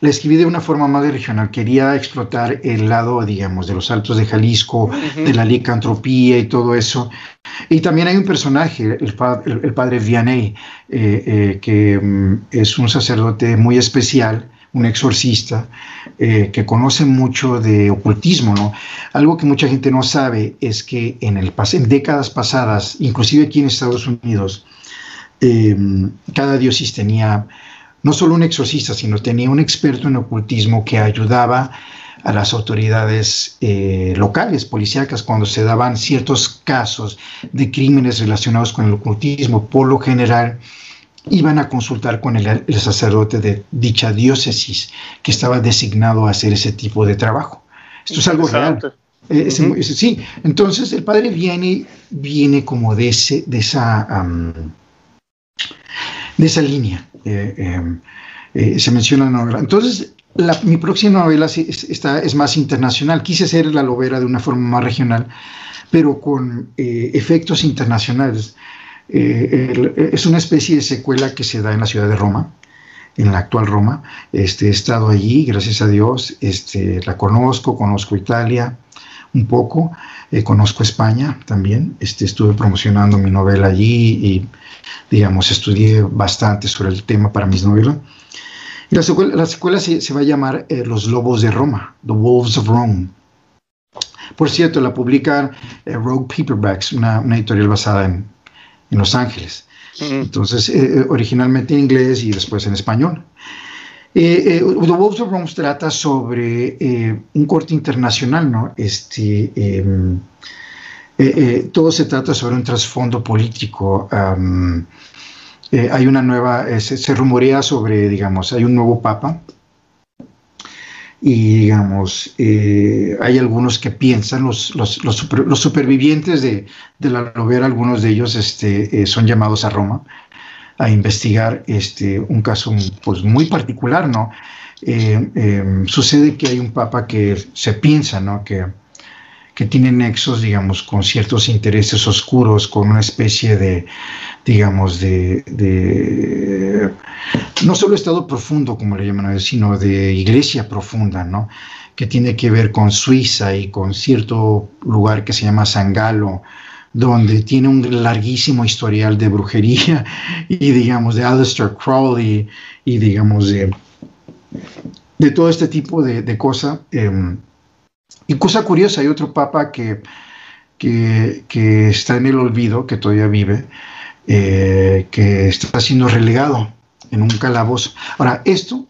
la escribí de una forma más regional. Quería explotar el lado, digamos, de los altos de Jalisco, de la licantropía y todo eso. Y también hay un personaje, el, padre Vianney, eh, que mm, es un sacerdote muy especial, un exorcista, eh, que conoce mucho de ocultismo. ¿no? Algo que mucha gente no sabe es que en, el, en décadas pasadas, inclusive aquí en Estados Unidos, cada diócesis tenía no solo un exorcista, sino tenía un experto en ocultismo que ayudaba a las autoridades eh, locales, policíacas, cuando se daban ciertos casos de crímenes relacionados con el ocultismo. Por lo general, iban a consultar con el, sacerdote de dicha diócesis que estaba designado a hacer ese tipo de trabajo. Esto es algo real. Eh, sí, entonces el padre viene, viene como de, ese, de esa de esa línea. Eh, em, eh, se menciona en Entonces, mi próxima novela está, es más internacional. Quise hacer La Lobera de una forma más regional, pero con efectos internacionales. Eh, es una especie de secuela que se da en la ciudad de Roma, en la actual Roma. Este, he estado allí, gracias a Dios, este, la conozco, conozco Italia un poco, eh, conozco España también. Este, estuve promocionando mi novela allí y, digamos, estudié bastante sobre el tema para mis novelas. Y la secuela, se, va a llamar eh, Los Lobos de Roma, The Wolves of Rome. Por cierto, la publica eh, Rogue Paperbacks, una, editorial basada en, Los Ángeles. Entonces, eh, originalmente en inglés y después en español. The Wolves of Rome trata sobre un corte internacional, ¿no? Este, em, todo se trata sobre un trasfondo político. Eh, hay una nueva, eh, se, rumorea sobre, digamos, hay un nuevo papa y, digamos, eh, hay algunos que piensan, los, los, los, supervivientes de, de, la novela, algunos de ellos este, son llamados a Roma a investigar este, un caso pues, muy particular, ¿no? sucede que hay un papa que se piensa, ¿no? Que, que tiene nexos, digamos, con ciertos intereses oscuros, con una especie de, digamos, de, no solo estado profundo, como le llaman a sino de iglesia profunda, ¿no? Que tiene que ver con Suiza y con cierto lugar que se llama San Galo, donde tiene un larguísimo historial de brujería y, digamos, de Aleister Crowley y, digamos, de, de todo este tipo de, cosas. Em, y cosa curiosa, hay otro papa que, que, está en el olvido, que todavía vive, eh, que está siendo relegado en un calabozo. Ahora, esto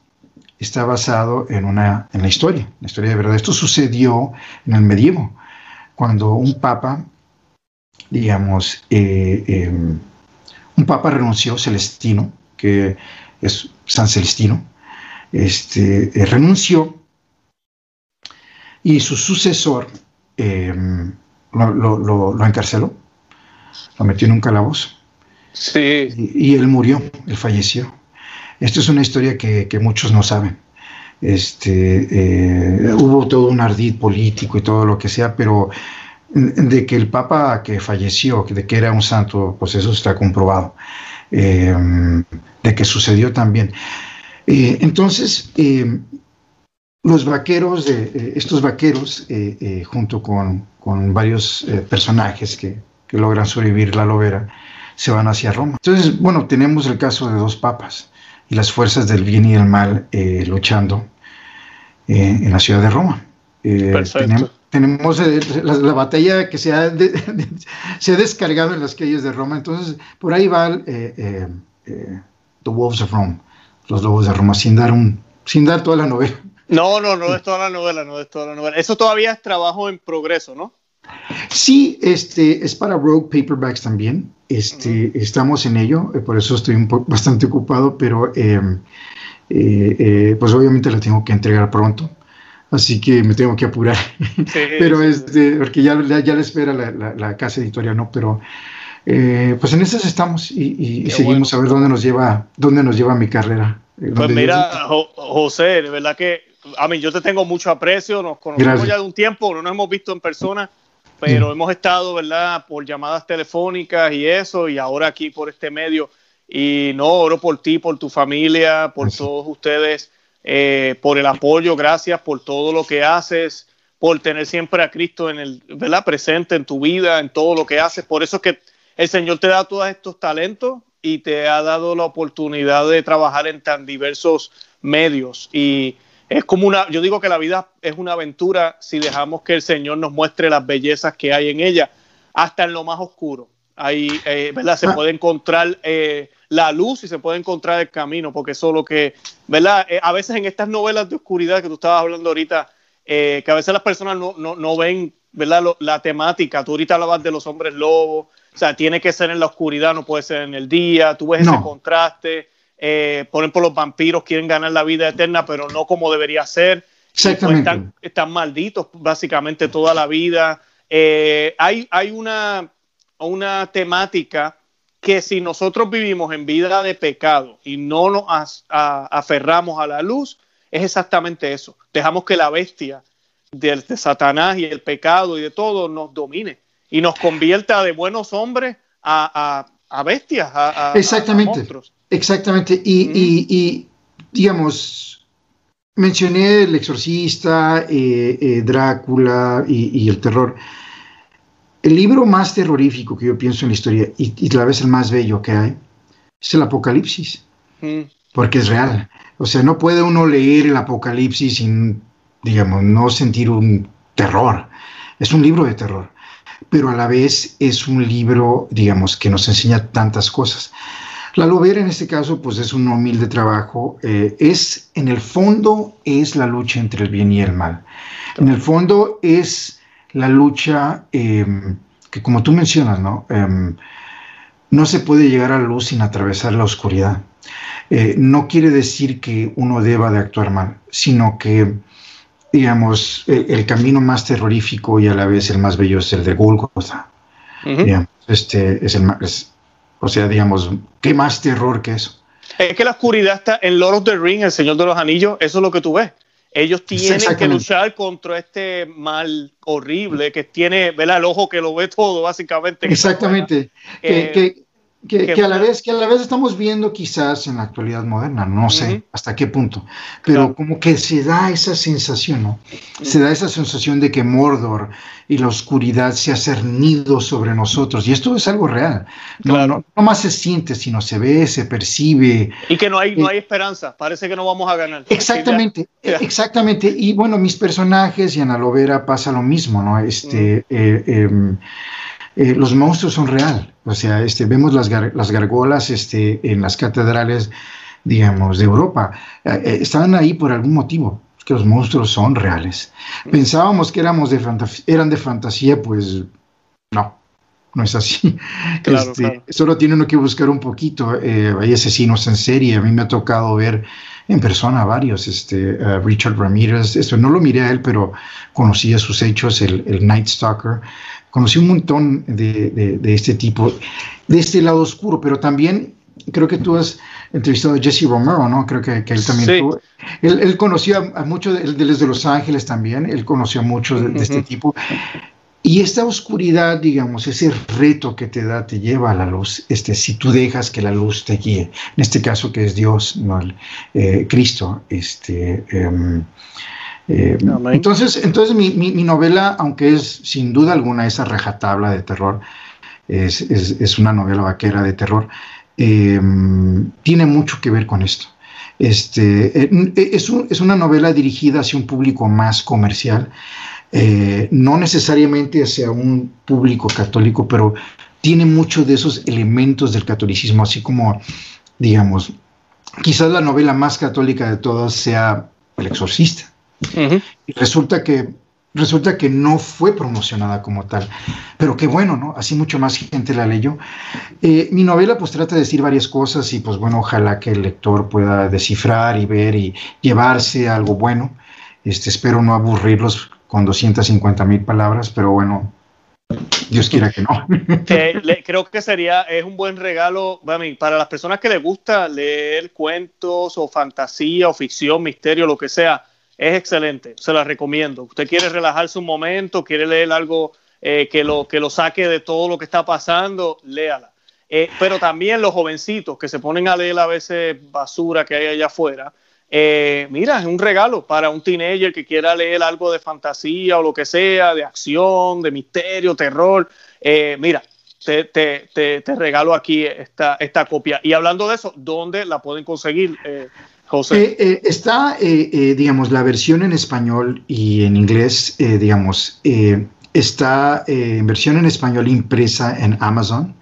está basado en, una, en la historia, la historia de verdad. Esto sucedió en el medievo, cuando un papa, digamos, eh, em, un papa renunció, Celestino, que es San Celestino, este, eh, renunció y su sucesor em, lo, encarceló, lo metió en un calabozo. Sí. Y, él murió, él falleció. Esto es una historia que, muchos no saben. Este, eh, hubo todo un ardid político y todo lo que sea, pero de que el Papa que falleció, de que era un santo, pues eso está comprobado. Em, de que sucedió también. Eh, entonces, em, los vaqueros, de, eh, estos vaqueros, eh, eh, junto con, varios personajes que, logran sobrevivir la lobera, se van hacia Roma. Entonces, bueno, tenemos el caso de dos papas y las fuerzas del bien y del mal luchando en la ciudad de Roma. Tenemos, tenemos la, batalla que se ha, se ha descargado en las calles de Roma, entonces por ahí va The Wolves of Rome, los lobos de Roma, sin dar, un, sin dar toda la novela. No, no, no es toda la novela, no es toda la novela. Eso todavía es trabajo en progreso, ¿no? Sí, este, es para Rogue Paperbacks también. Este, Estamos en ello, eh, por eso estoy un bastante ocupado, pero eh, eh, pues obviamente la tengo que entregar pronto. Así que me tengo que apurar. pero este, porque ya, ya, le espera la, casa editorial, ¿no? Pero pues en esas estamos y, seguimos a ver dónde nos lleva, dónde nos lleva mi carrera. Pues mira, José, de verdad que a mí yo te tengo mucho aprecio, nos conocemos ya de un tiempo, no nos hemos visto en persona, pero hemos estado, ¿verdad?, por llamadas telefónicas y eso, y ahora aquí por este medio. Y no, oro por ti, por tu familia, por todos ustedes, eh, por el apoyo, gracias por todo lo que haces, por tener siempre a Cristo en el, ¿verdad? presente en tu vida, en todo lo que haces. Por eso es que el Señor te da todos estos talentos y te ha dado la oportunidad de trabajar en tan diversos medios. Y es como una, yo digo que la vida es una aventura si dejamos que el Señor nos muestre las bellezas que hay en ella, hasta en lo más oscuro. Ahí, eh, ¿verdad? Se ah. puede encontrar eh, la luz y se puede encontrar el camino, porque eso es lo que, ¿verdad? Eh, a veces en estas novelas de oscuridad que tú estabas hablando ahorita, que a veces las personas no, no, no ven, ¿verdad? la temática, tú ahorita hablabas de los hombres lobos, o sea, tiene que ser en la oscuridad, no puede ser en el día, tú ves ese contraste eh, por ejemplo, los vampiros quieren ganar la vida eterna, pero no como debería ser. Pues, están, están, malditos básicamente toda la vida. Eh, hay hay una, una temática que si nosotros vivimos en vida de pecado y no nos aferramos a la luz, es exactamente eso. Dejamos que la bestia de, Satanás y el pecado y de todo nos domine y nos convierta de buenos hombres a, bestias, a, exactamente, monstruos. Exactamente. Y, digamos, mencioné el exorcista, eh, eh, Drácula y, el terror. El libro más terrorífico que yo pienso en la historia y, y la vez el más bello que hay es el Apocalipsis, porque es real. O sea, no puede uno leer el Apocalipsis sin, digamos, no sentir un terror. Es un libro de terror, pero a la vez es un libro, digamos, que nos enseña tantas cosas. La Lovera en este caso, pues es un humilde trabajo. Eh, es, en el fondo, es la lucha entre el bien y el mal. En el fondo es la lucha em, que, como tú mencionas, ¿no? Em, no se puede llegar a la luz sin atravesar la oscuridad. Eh, no quiere decir que uno deba de actuar mal, sino que, digamos, el, camino más terrorífico y a la vez el más bello es el de Golgotha. este es el más, o sea, digamos, ¿qué más terror que eso? Es que la oscuridad está en Lord of the Ring, el Señor de los Anillos, eso es lo que tú ves. Ellos tienen que luchar contra este mal horrible que tiene, ¿verdad? El ojo que lo ve todo, básicamente. Exactamente. que, que, a la vez, que a la vez estamos viendo quizás en la actualidad moderna, no sé hasta qué punto, pero como que se da esa sensación, ¿no? Se da esa sensación de que Mordor y la oscuridad se ha cernido sobre nosotros, y esto es algo real. No, no, más se siente, sino se ve, se percibe. Y que no hay, no eh, hay esperanza, parece que no vamos a ganar. Exactamente, exactamente. Y bueno, mis personajes y en Alovera pasa lo mismo, ¿no? Este, eh, em, eh, los monstruos son real. O sea, este, vemos las, las gargolas este, en las catedrales, digamos, de Europa. Eh, eh, estaban ahí por algún motivo, que los monstruos son reales. Pensábamos que éramos de eran de fantasía, pues no, no es así. Este, solo tiene uno que buscar un poquito. hay asesinos en serie. A mí me ha tocado ver en persona varios. Este, Richard Ramírez, esto no lo miré a él, pero conocía sus hechos, el, el Night Stalker conocí un montón de, este tipo, de este lado oscuro, pero también creo que tú has entrevistado a Jesse Romero, ¿no? Creo que, él también tuvo, él, conocía a muchos, de, desde Los Ángeles también, él conocía a muchos de, este tipo. Y esta oscuridad, digamos, ese reto que te da, te lleva a la luz, este, si tú dejas que la luz te guíe, en este caso que es Dios, ¿no? El, eh, Cristo, este, em, eh, entonces, entonces mi, mi, novela, aunque es sin duda alguna esa rajatabla de terror, es, es, una novela vaquera de terror, em, tiene mucho que ver con esto. Este, eh, es, es, una novela dirigida hacia un público más comercial, eh, no necesariamente hacia un público católico, pero tiene muchos de esos elementos del catolicismo, así como, digamos, quizás la novela más católica de todas sea El Exorcista. Y resulta que, resulta que no fue promocionada como tal. Pero qué bueno, ¿no? Así mucho más gente la leyó. Eh, mi novela pues trata de decir varias cosas y pues bueno, ojalá que el lector pueda descifrar y ver y llevarse algo bueno. Este, espero no aburrirlos con 250 mil palabras, pero bueno, Dios quiera que no. creo que sería, es un buen regalo para las personas que les gusta leer cuentos o fantasía o ficción, misterio, lo que sea es excelente, se la recomiendo. Usted quiere relajarse un momento, quiere leer algo eh, que, lo, que lo saque de todo lo que está pasando, léala. Eh, pero también los jovencitos que se ponen a leer a veces basura que hay allá afuera, eh, mira, es un regalo para un teenager que quiera leer algo de fantasía o lo que sea, de acción, de misterio, terror. mira, te, te, te, regalo aquí esta, esta copia. Y hablando de eso, ¿dónde la pueden conseguir? Eh, eh, está, eh, digamos, la versión en español y en inglés, digamos, está en versión en español impresa en Amazon.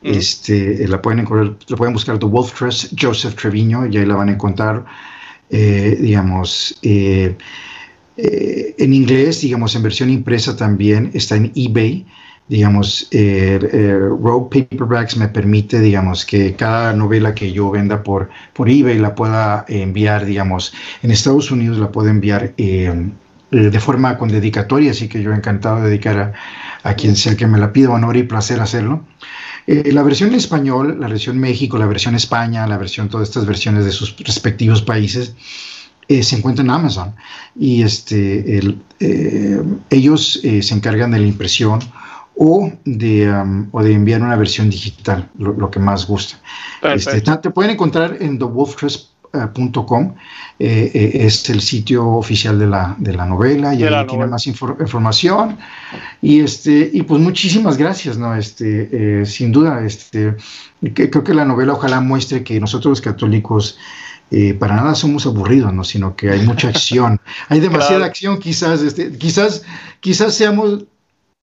Mm. Este, la, pueden la pueden buscar The Wolf Trust, Joseph Treviño, y ahí la van a encontrar, digamos, en inglés, digamos, en versión impresa también está en eBay digamos, eh, eh, Rogue Paperbacks me permite, digamos, que cada novela que yo venda por, por eBay la pueda enviar, digamos, en Estados Unidos la puedo enviar eh, de forma con dedicatoria, así que yo encantado de dedicar a, quien sea que me la pida, honor y placer hacerlo. La versión en español, la versión México, la versión España, la versión, todas estas versiones de sus respectivos países, eh, se encuentra en Amazon y este, eh, ellos eh, se encargan de la impresión o de, um, o de enviar una versión digital, lo, que más gusta. Este, te pueden encontrar en thewolftress.com, es el sitio oficial de la, de la novela y ahí tiene más información. Y, este, y pues muchísimas gracias, ¿no? Este, sin duda, este, creo que la novela ojalá muestre que nosotros los católicos eh, para nada somos aburridos, ¿no? sino que hay mucha acción. hay demasiada acción, quizás, este, quizás, quizás seamos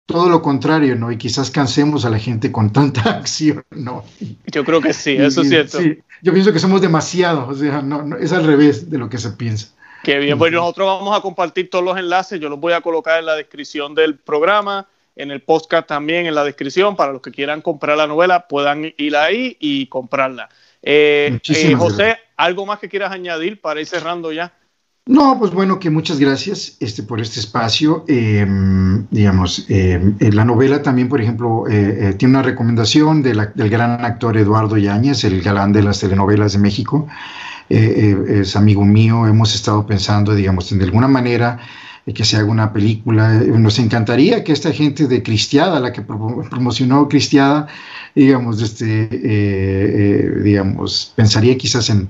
todo lo contrario, ¿no? Y quizás cansemos a la gente con tanta acción, ¿no? Yo creo que sí, eso es cierto. Sí, yo pienso que somos demasiados, o sea, no, es al revés de lo que se piensa. Qué bien, pues nosotros vamos a compartir todos los enlaces, yo los voy a colocar en la descripción del programa, en el podcast también en la descripción, para los que quieran comprar la novela puedan ir ahí y comprarla. Eh, eh, José, ¿algo más que quieras añadir para ir cerrando ya? No, pues bueno, que muchas gracias este, por este espacio. Em, digamos, em, la novela también, por ejemplo, eh, tiene una recomendación del gran actor Eduardo Yáñez, el galán de las telenovelas de México. es amigo mío, hemos estado pensando, digamos, en de alguna manera que se haga una película. Nos encantaría que esta gente de Cristiada, la que promocionó Cristiada, digamos, este, eh, eh, digamos, pensaría quizás en,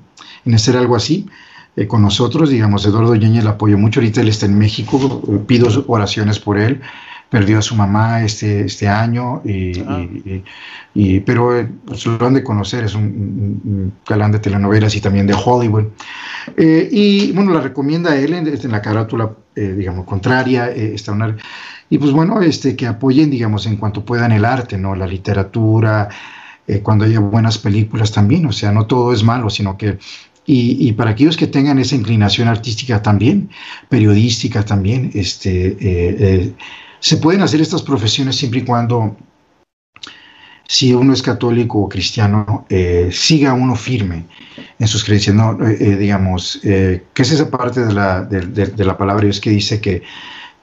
hacer algo así. Eh, con nosotros, digamos, Eduardo Ñeñe le apoyó mucho, ahorita él está en México, pido oraciones por él, perdió a su mamá este, este año, y, ah. pero pues, lo han de conocer, es un, galán de telenovelas y también de Hollywood. y bueno, la recomienda él en, en la carátula, digamos, contraria, está una y pues bueno, este, que apoyen, digamos, en cuanto puedan el arte, ¿no? La literatura, eh, cuando haya buenas películas también, o sea, no todo es malo, sino que, y, y para aquellos que tengan esa inclinación artística también, periodística también, este, eh, eh, se pueden hacer estas profesiones siempre y cuando si uno es católico o cristiano, siga uno firme en sus creencias. No, digamos, ¿qué es esa parte de la, de, de la palabra Dios que dice que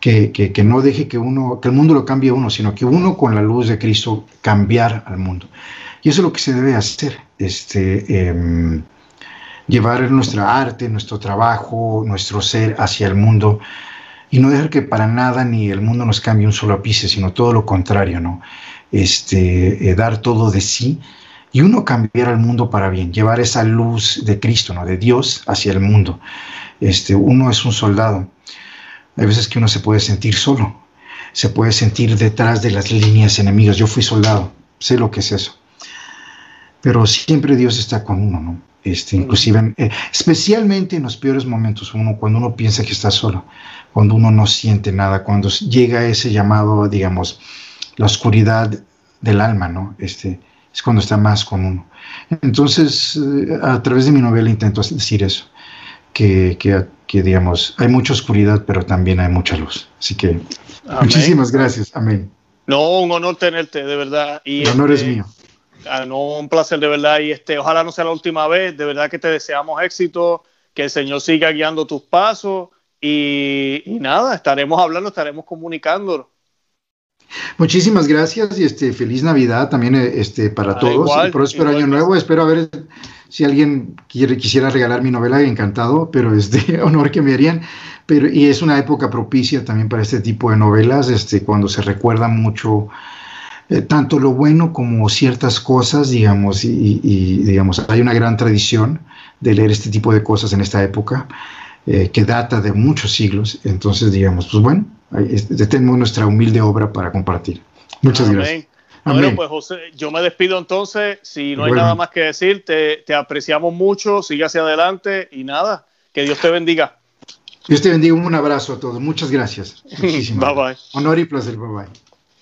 que, que, no deje que uno, que el mundo lo cambie a uno, sino que uno con la luz de Cristo cambiar al mundo. Y eso es lo que se debe hacer, este, em, llevar nuestra arte, nuestro trabajo, nuestro ser hacia el mundo y no dejar que para nada ni el mundo nos cambie un solo ápice, sino todo lo contrario, ¿no? Este, eh, dar todo de sí y uno cambiar al mundo para bien, llevar esa luz de Cristo, ¿no? De Dios hacia el mundo. Este, uno es un soldado hay veces que uno se puede sentir solo, se puede sentir detrás de las líneas enemigas. Yo fui soldado, sé lo que es eso. Pero siempre Dios está con uno, ¿no? Este, inclusive, eh, especialmente en los peores momentos, uno, cuando uno piensa que está solo, cuando uno no siente nada, cuando llega ese llamado, digamos, la oscuridad del alma, ¿no? Este, es cuando está más con uno. Entonces, eh, a través de mi novela intento decir eso, que, que que digamos, hay mucha oscuridad, pero también hay mucha luz. Así que muchísimas gracias. Amén. No, un honor tenerte, de verdad. Y El honor es este, mío. Ah, no, un placer, de verdad. Y este, ojalá no sea la última vez. De verdad que te deseamos éxito, que el Señor siga guiando tus pasos. Y, nada, estaremos hablando, estaremos comunicándolo. Muchísimas gracias y este feliz Navidad también este para ah, todos y próspero año nuevo. Espero haber si alguien quiere, quisiera regalar mi novela, encantado, pero es de honor que me harían. Pero, y es una época propicia también para este tipo de novelas, este, cuando se recuerda mucho eh, tanto lo bueno como ciertas cosas, digamos, y, digamos, hay una gran tradición de leer este tipo de cosas en esta época, eh, que data de muchos siglos. Entonces, digamos, pues bueno, tenemos nuestra humilde obra para compartir. Muchas gracias. Bueno, pues José, yo me despido entonces. Si no hay nada más que decir, te, te, apreciamos mucho, sigue hacia adelante y nada, que Dios te bendiga. Dios te bendiga, un abrazo a todos. Muchas gracias. bye bye. Honor y placer, bye bye.